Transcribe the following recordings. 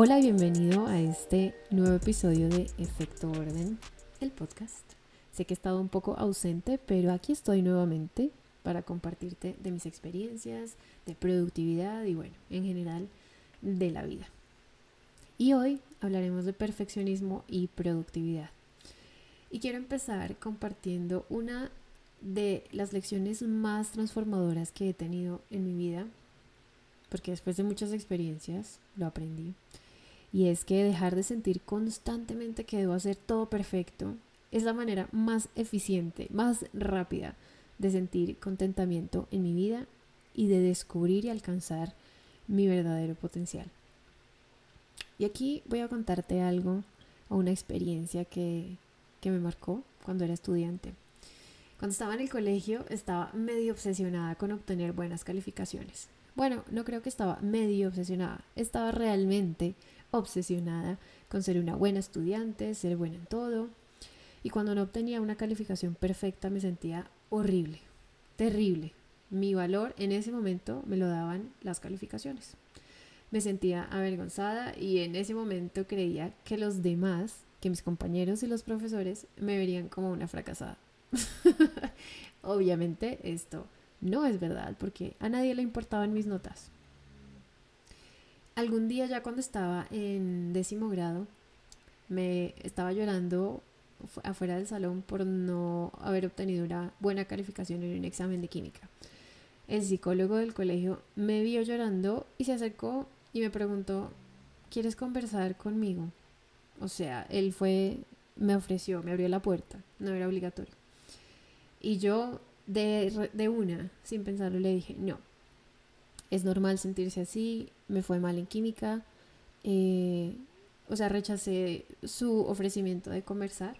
Hola bienvenido a este nuevo episodio de Efecto Orden, el podcast. Sé que he estado un poco ausente, pero aquí estoy nuevamente para compartirte de mis experiencias, de productividad y bueno, en general de la vida. Y hoy hablaremos de perfeccionismo y productividad. Y quiero empezar compartiendo una de las lecciones más transformadoras que he tenido en mi vida, porque después de muchas experiencias lo aprendí, y es que dejar de sentir constantemente que debo hacer todo perfecto es la manera más eficiente, más rápida de sentir contentamiento en mi vida y de descubrir y alcanzar mi verdadero potencial. Y aquí voy a contarte algo o una experiencia que, que me marcó cuando era estudiante. Cuando estaba en el colegio estaba medio obsesionada con obtener buenas calificaciones. Bueno, no creo que estaba medio obsesionada, estaba realmente obsesionada con ser una buena estudiante, ser buena en todo. Y cuando no obtenía una calificación perfecta me sentía horrible, terrible. Mi valor en ese momento me lo daban las calificaciones. Me sentía avergonzada y en ese momento creía que los demás, que mis compañeros y los profesores, me verían como una fracasada. Obviamente esto no es verdad porque a nadie le importaban mis notas. Algún día ya cuando estaba en décimo grado, me estaba llorando afuera del salón por no haber obtenido una buena calificación en un examen de química. El psicólogo del colegio me vio llorando y se acercó y me preguntó, ¿quieres conversar conmigo? O sea, él fue, me ofreció, me abrió la puerta, no era obligatorio. Y yo de, de una, sin pensarlo, le dije, no, es normal sentirse así, me fue mal en química, eh, o sea, rechacé su ofrecimiento de conversar,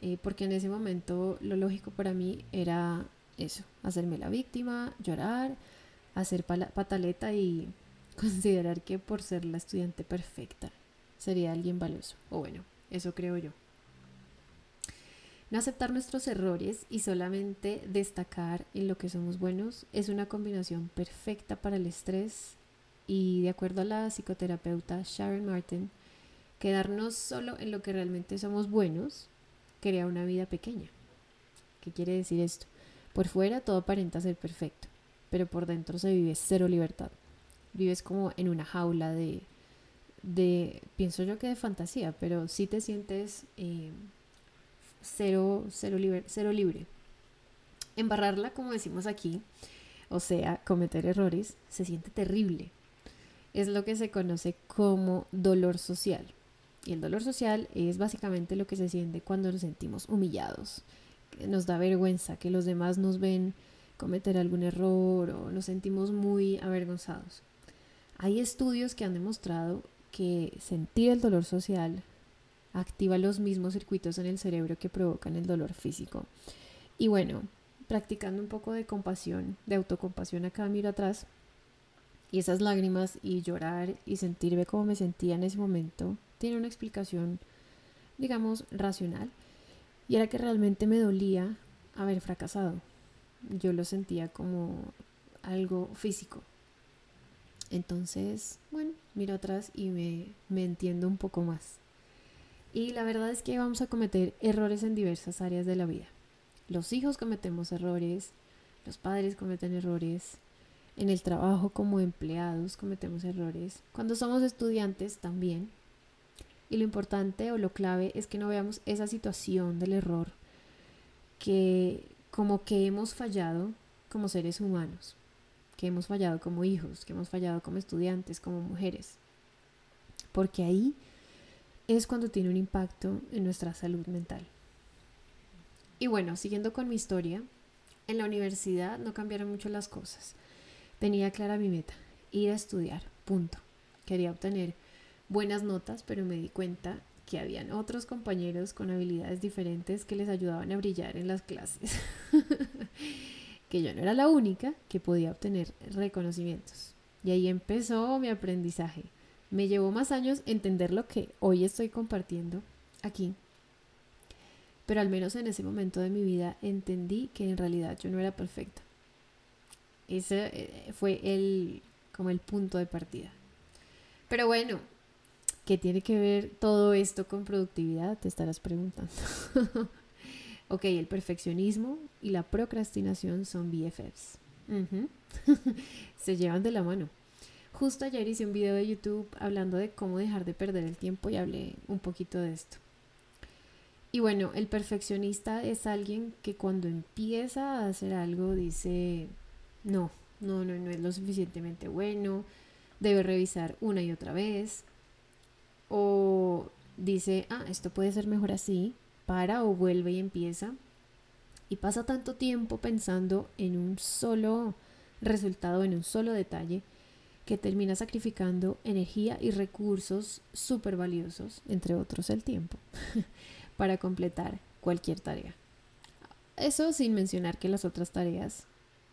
eh, porque en ese momento lo lógico para mí era eso, hacerme la víctima, llorar, hacer pataleta y considerar que por ser la estudiante perfecta sería alguien valioso, o bueno, eso creo yo. No aceptar nuestros errores y solamente destacar en lo que somos buenos es una combinación perfecta para el estrés y de acuerdo a la psicoterapeuta Sharon Martin, quedarnos solo en lo que realmente somos buenos crea una vida pequeña. ¿Qué quiere decir esto? Por fuera todo aparenta ser perfecto, pero por dentro se vive cero libertad. Vives como en una jaula de, de pienso yo que de fantasía, pero sí te sientes... Eh, cero, cero, cero libre. Embarrarla, como decimos aquí, o sea, cometer errores, se siente terrible. Es lo que se conoce como dolor social. Y el dolor social es básicamente lo que se siente cuando nos sentimos humillados. Nos da vergüenza que los demás nos ven cometer algún error o nos sentimos muy avergonzados. Hay estudios que han demostrado que sentir el dolor social activa los mismos circuitos en el cerebro que provocan el dolor físico. Y bueno, practicando un poco de compasión, de autocompasión acá miro atrás, y esas lágrimas y llorar y sentirme como me sentía en ese momento, tiene una explicación, digamos, racional. Y era que realmente me dolía haber fracasado. Yo lo sentía como algo físico. Entonces, bueno, miro atrás y me, me entiendo un poco más. Y la verdad es que vamos a cometer errores en diversas áreas de la vida. Los hijos cometemos errores, los padres cometen errores, en el trabajo como empleados cometemos errores, cuando somos estudiantes también. Y lo importante o lo clave es que no veamos esa situación del error que como que hemos fallado como seres humanos, que hemos fallado como hijos, que hemos fallado como estudiantes, como mujeres. Porque ahí es cuando tiene un impacto en nuestra salud mental. Y bueno, siguiendo con mi historia, en la universidad no cambiaron mucho las cosas. Tenía clara mi meta, ir a estudiar, punto. Quería obtener buenas notas, pero me di cuenta que habían otros compañeros con habilidades diferentes que les ayudaban a brillar en las clases. que yo no era la única que podía obtener reconocimientos. Y ahí empezó mi aprendizaje. Me llevó más años entender lo que hoy estoy compartiendo aquí. Pero al menos en ese momento de mi vida entendí que en realidad yo no era perfecta. Ese eh, fue el como el punto de partida. Pero bueno, ¿Qué tiene que ver todo esto con productividad? Te estarás preguntando. ok, el perfeccionismo y la procrastinación son BFFs. Se llevan de la mano. Justo ayer hice un video de YouTube hablando de cómo dejar de perder el tiempo y hablé un poquito de esto. Y bueno, el perfeccionista es alguien que cuando empieza a hacer algo dice, no, no, no, no es lo suficientemente bueno, debe revisar una y otra vez, o dice, ah, esto puede ser mejor así, para o vuelve y empieza. Y pasa tanto tiempo pensando en un solo resultado, en un solo detalle, que termina sacrificando energía y recursos súper valiosos, entre otros el tiempo, para completar cualquier tarea. Eso sin mencionar que las otras tareas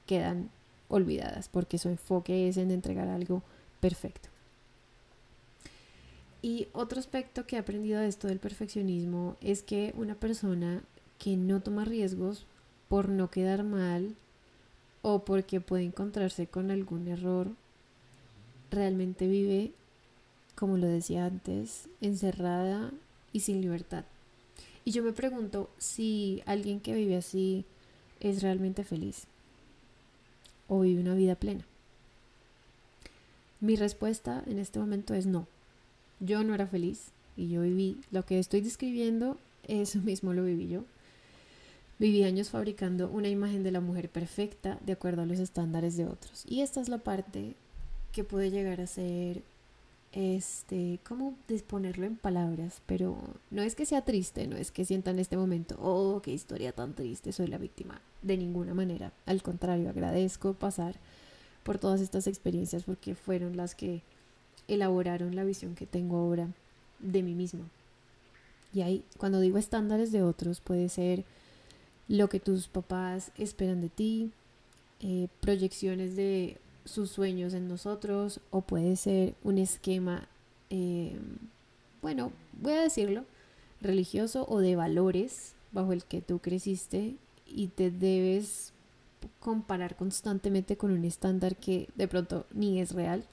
quedan olvidadas, porque su enfoque es en entregar algo perfecto. Y otro aspecto que he aprendido de esto del perfeccionismo es que una persona que no toma riesgos por no quedar mal o porque puede encontrarse con algún error, realmente vive, como lo decía antes, encerrada y sin libertad. Y yo me pregunto si alguien que vive así es realmente feliz o vive una vida plena. Mi respuesta en este momento es no. Yo no era feliz y yo viví lo que estoy describiendo, eso mismo lo viví yo. Viví años fabricando una imagen de la mujer perfecta de acuerdo a los estándares de otros. Y esta es la parte que puede llegar a ser, este, ¿cómo disponerlo en palabras? Pero no es que sea triste, no es que sienta en este momento, oh, qué historia tan triste, soy la víctima. De ninguna manera. Al contrario, agradezco pasar por todas estas experiencias porque fueron las que elaboraron la visión que tengo ahora de mí mismo. Y ahí, cuando digo estándares de otros, puede ser lo que tus papás esperan de ti, eh, proyecciones de sus sueños en nosotros, o puede ser un esquema, eh, bueno, voy a decirlo, religioso o de valores bajo el que tú creciste y te debes comparar constantemente con un estándar que de pronto ni es real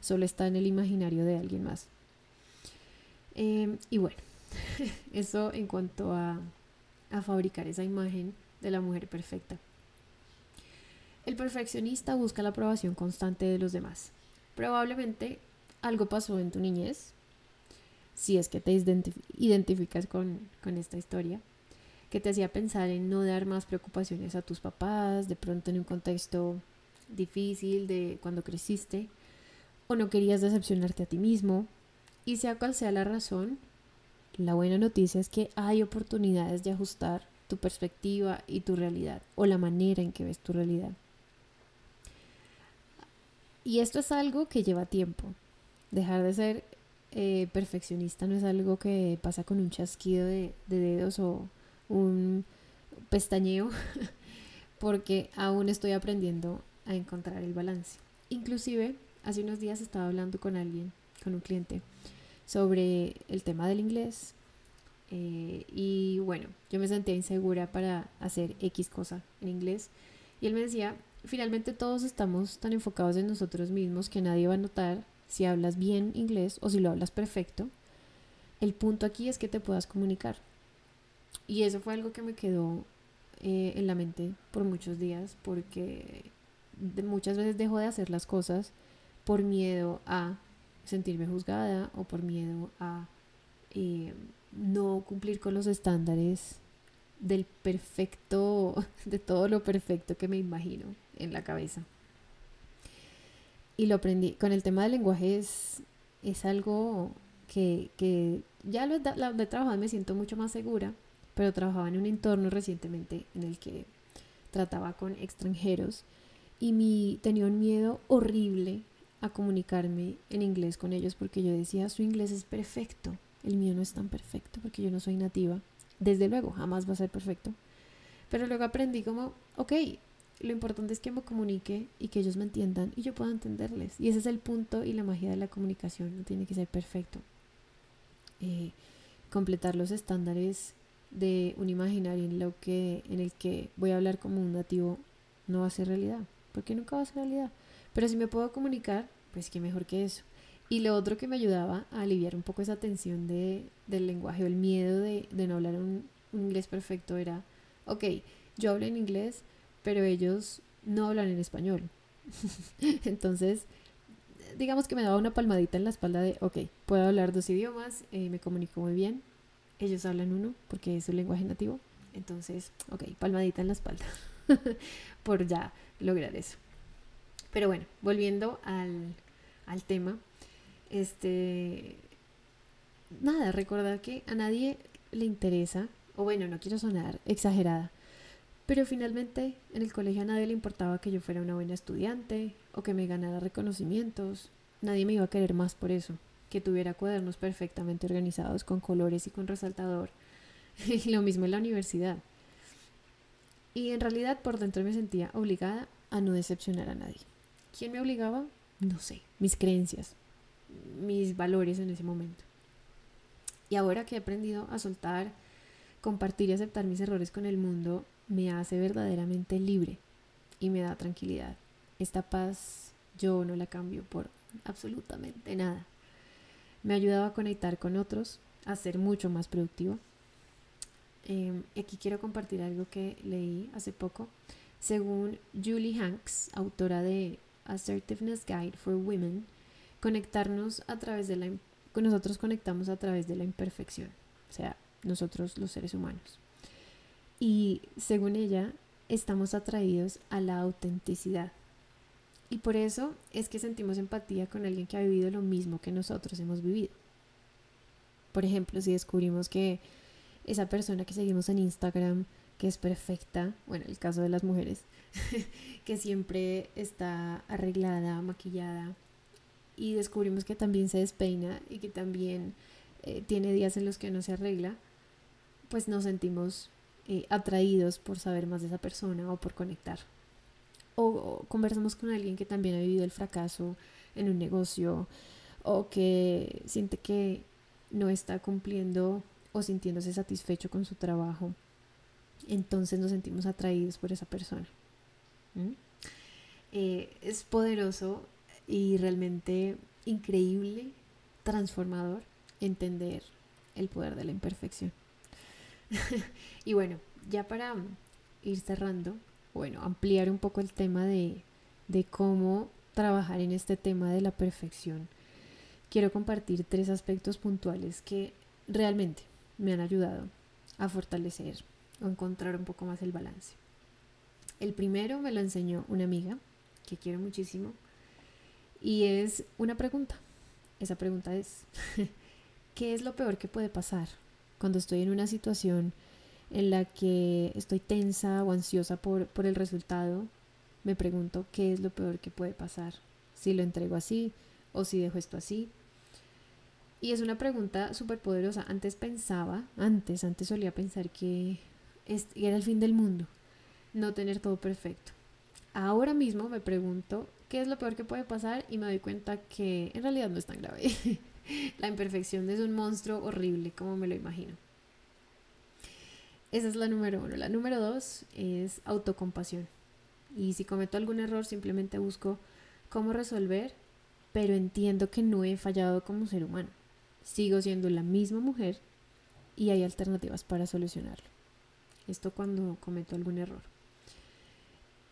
solo está en el imaginario de alguien más. Em, y bueno, eso en cuanto a, a fabricar esa imagen de la mujer perfecta. El perfeccionista busca la aprobación constante de los demás. Probablemente algo pasó en tu niñez, si es que te identificas con, con, esta historia, que te hacía pensar en no dar más preocupaciones a tus papás, de pronto en un contexto difícil de cuando creciste, o no querías decepcionarte a ti mismo. Y sea cual sea la razón, la buena noticia es que hay oportunidades de ajustar tu perspectiva y tu realidad o la manera en que ves tu realidad. Y esto es algo que lleva tiempo. Dejar de ser eh, perfeccionista no es algo que pasa con un chasquido de, de dedos o un pestañeo, porque aún estoy aprendiendo a encontrar el balance. Inclusive hace unos días estaba hablando con alguien, con un cliente, sobre el tema del inglés. Eh, y bueno, yo me sentía insegura para hacer X cosa en inglés. Y él me decía, finalmente todos estamos tan enfocados en nosotros mismos que nadie va a notar si hablas bien inglés o si lo hablas perfecto. El punto aquí es que te puedas comunicar. Y eso fue algo que me quedó eh, en la mente por muchos días porque muchas veces dejo de hacer las cosas por miedo a sentirme juzgada o por miedo a eh, no cumplir con los estándares del perfecto, de todo lo perfecto que me imagino en la cabeza. Y lo aprendí. Con el tema del lenguaje es, es algo que, que ya lo, lo he trabajado y me siento mucho más segura, pero trabajaba en un entorno recientemente en el que trataba con extranjeros y mi, tenía un miedo horrible a comunicarme en inglés con ellos porque yo decía, su inglés es perfecto, el mío no es tan perfecto porque yo no soy nativa. Desde luego, jamás va a ser perfecto. Pero luego aprendí como, ok, lo importante es que me comunique y que ellos me entiendan y yo pueda entenderles. Y ese es el punto y la magia de la comunicación, no tiene que ser perfecto. Eh, completar los estándares de un imaginario en, lo que, en el que voy a hablar como un nativo no va a ser realidad, porque nunca va a ser realidad. Pero si me puedo comunicar, pues qué mejor que eso. Y lo otro que me ayudaba a aliviar un poco esa tensión de, del lenguaje o el miedo de, de no hablar un, un inglés perfecto era, ok, yo hablo en inglés, pero ellos no hablan en español. Entonces, digamos que me daba una palmadita en la espalda de, ok, puedo hablar dos idiomas, eh, me comunico muy bien, ellos hablan uno porque es su lenguaje nativo, entonces, ok, palmadita en la espalda por ya lograr eso. Pero bueno, volviendo al, al tema, este, nada, recordar que a nadie le interesa, o bueno, no quiero sonar exagerada, pero finalmente en el colegio a nadie le importaba que yo fuera una buena estudiante o que me ganara reconocimientos. Nadie me iba a querer más por eso, que tuviera cuadernos perfectamente organizados con colores y con resaltador. Y lo mismo en la universidad. Y en realidad por dentro me sentía obligada a no decepcionar a nadie. ¿Quién me obligaba? No sé, mis creencias, mis valores en ese momento. Y ahora que he aprendido a soltar, compartir y aceptar mis errores con el mundo, me hace verdaderamente libre y me da tranquilidad. Esta paz yo no la cambio por absolutamente nada. Me ha ayudado a conectar con otros, a ser mucho más productivo. Eh, aquí quiero compartir algo que leí hace poco. Según Julie Hanks, autora de Assertiveness Guide for Women, conectarnos a través de la nosotros conectamos a través de la imperfección, o sea, nosotros los seres humanos. Y según ella, estamos atraídos a la autenticidad. Y por eso es que sentimos empatía con alguien que ha vivido lo mismo que nosotros hemos vivido. Por ejemplo, si descubrimos que esa persona que seguimos en Instagram, que es perfecta, bueno, el caso de las mujeres, que siempre está arreglada, maquillada, y descubrimos que también se despeina y que también eh, tiene días en los que no se arregla, pues nos sentimos eh, atraídos por saber más de esa persona o por conectar. O, conversamos con alguien que también ha vivido el fracaso en un negocio o que siente que no está cumpliendo o sintiéndose satisfecho con su trabajo. Entonces nos sentimos atraídos por esa persona. Eh, es poderoso y realmente increíble, transformador, entender el poder de la imperfección. y bueno, ya para ir cerrando, bueno, ampliar un poco el tema de, de cómo trabajar en este tema de la perfección, quiero compartir tres aspectos puntuales que realmente me han ayudado a fortalecer o encontrar un poco más el balance. El primero me lo enseñó una amiga que quiero muchísimo y es una pregunta. Esa pregunta es, ¿qué es lo peor que puede pasar cuando estoy en una situación en la que estoy tensa o ansiosa por, por el resultado, me pregunto qué es lo peor que puede pasar, si lo entrego así o si dejo esto así. Y es una pregunta súper poderosa. Antes pensaba, antes, antes solía pensar que era el fin del mundo, no tener todo perfecto. Ahora mismo me pregunto qué es lo peor que puede pasar y me doy cuenta que en realidad no es tan grave. la imperfección es un monstruo horrible, como me lo imagino. Esa es la número uno. La número dos es autocompasión. Y si cometo algún error, simplemente busco cómo resolver, pero entiendo que no he fallado como ser humano. Sigo siendo la misma mujer y hay alternativas para solucionarlo. Esto cuando cometo algún error.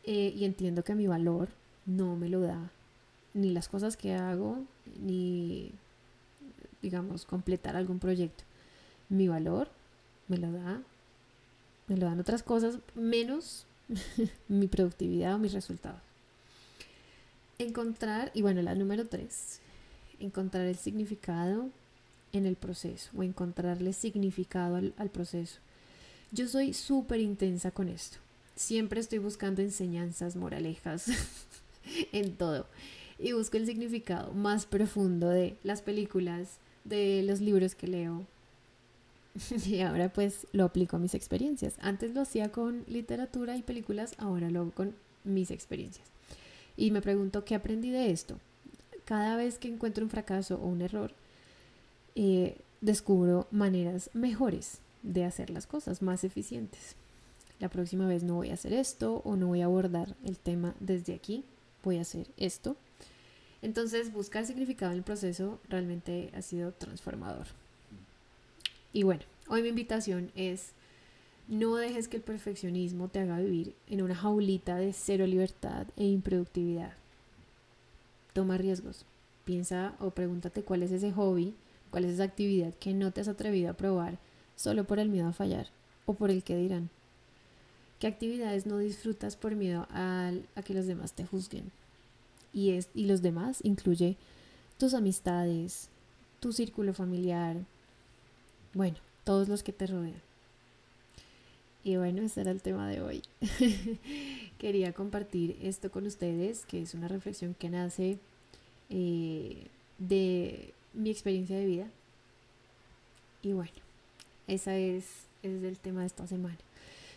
Eh, y entiendo que mi valor no me lo da ni las cosas que hago, ni digamos, completar algún proyecto. Mi valor me lo da, me lo dan otras cosas, menos mi productividad o mis resultados. Encontrar, y bueno, la número tres, encontrar el significado en el proceso o encontrarle significado al, al proceso. Yo soy súper intensa con esto. Siempre estoy buscando enseñanzas, moralejas en todo. Y busco el significado más profundo de las películas, de los libros que leo. y ahora pues lo aplico a mis experiencias. Antes lo hacía con literatura y películas, ahora lo hago con mis experiencias. Y me pregunto qué aprendí de esto. Cada vez que encuentro un fracaso o un error, eh, descubro maneras mejores de hacer las cosas, más eficientes. La próxima vez no voy a hacer esto o no voy a abordar el tema desde aquí, voy a hacer esto. Entonces, buscar significado en el proceso realmente ha sido transformador. Y bueno, hoy mi invitación es, no dejes que el perfeccionismo te haga vivir en una jaulita de cero libertad e improductividad. Toma riesgos. Piensa o pregúntate cuál es ese hobby, cuál es esa actividad que no te has atrevido a probar solo por el miedo a fallar o por el que dirán. ¿Qué actividades no disfrutas por miedo a, a que los demás te juzguen? Y, es, y los demás incluye tus amistades, tu círculo familiar, bueno, todos los que te rodean. Y bueno, ese era el tema de hoy. Quería compartir esto con ustedes, que es una reflexión que nace eh, de mi experiencia de vida. Y bueno, esa es, ese es el tema de esta semana.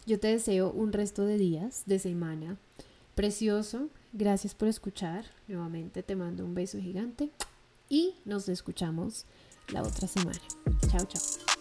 Yo te deseo un resto de días, de semana precioso. Gracias por escuchar. Nuevamente te mando un beso gigante y nos escuchamos la otra semana. Chao, chao.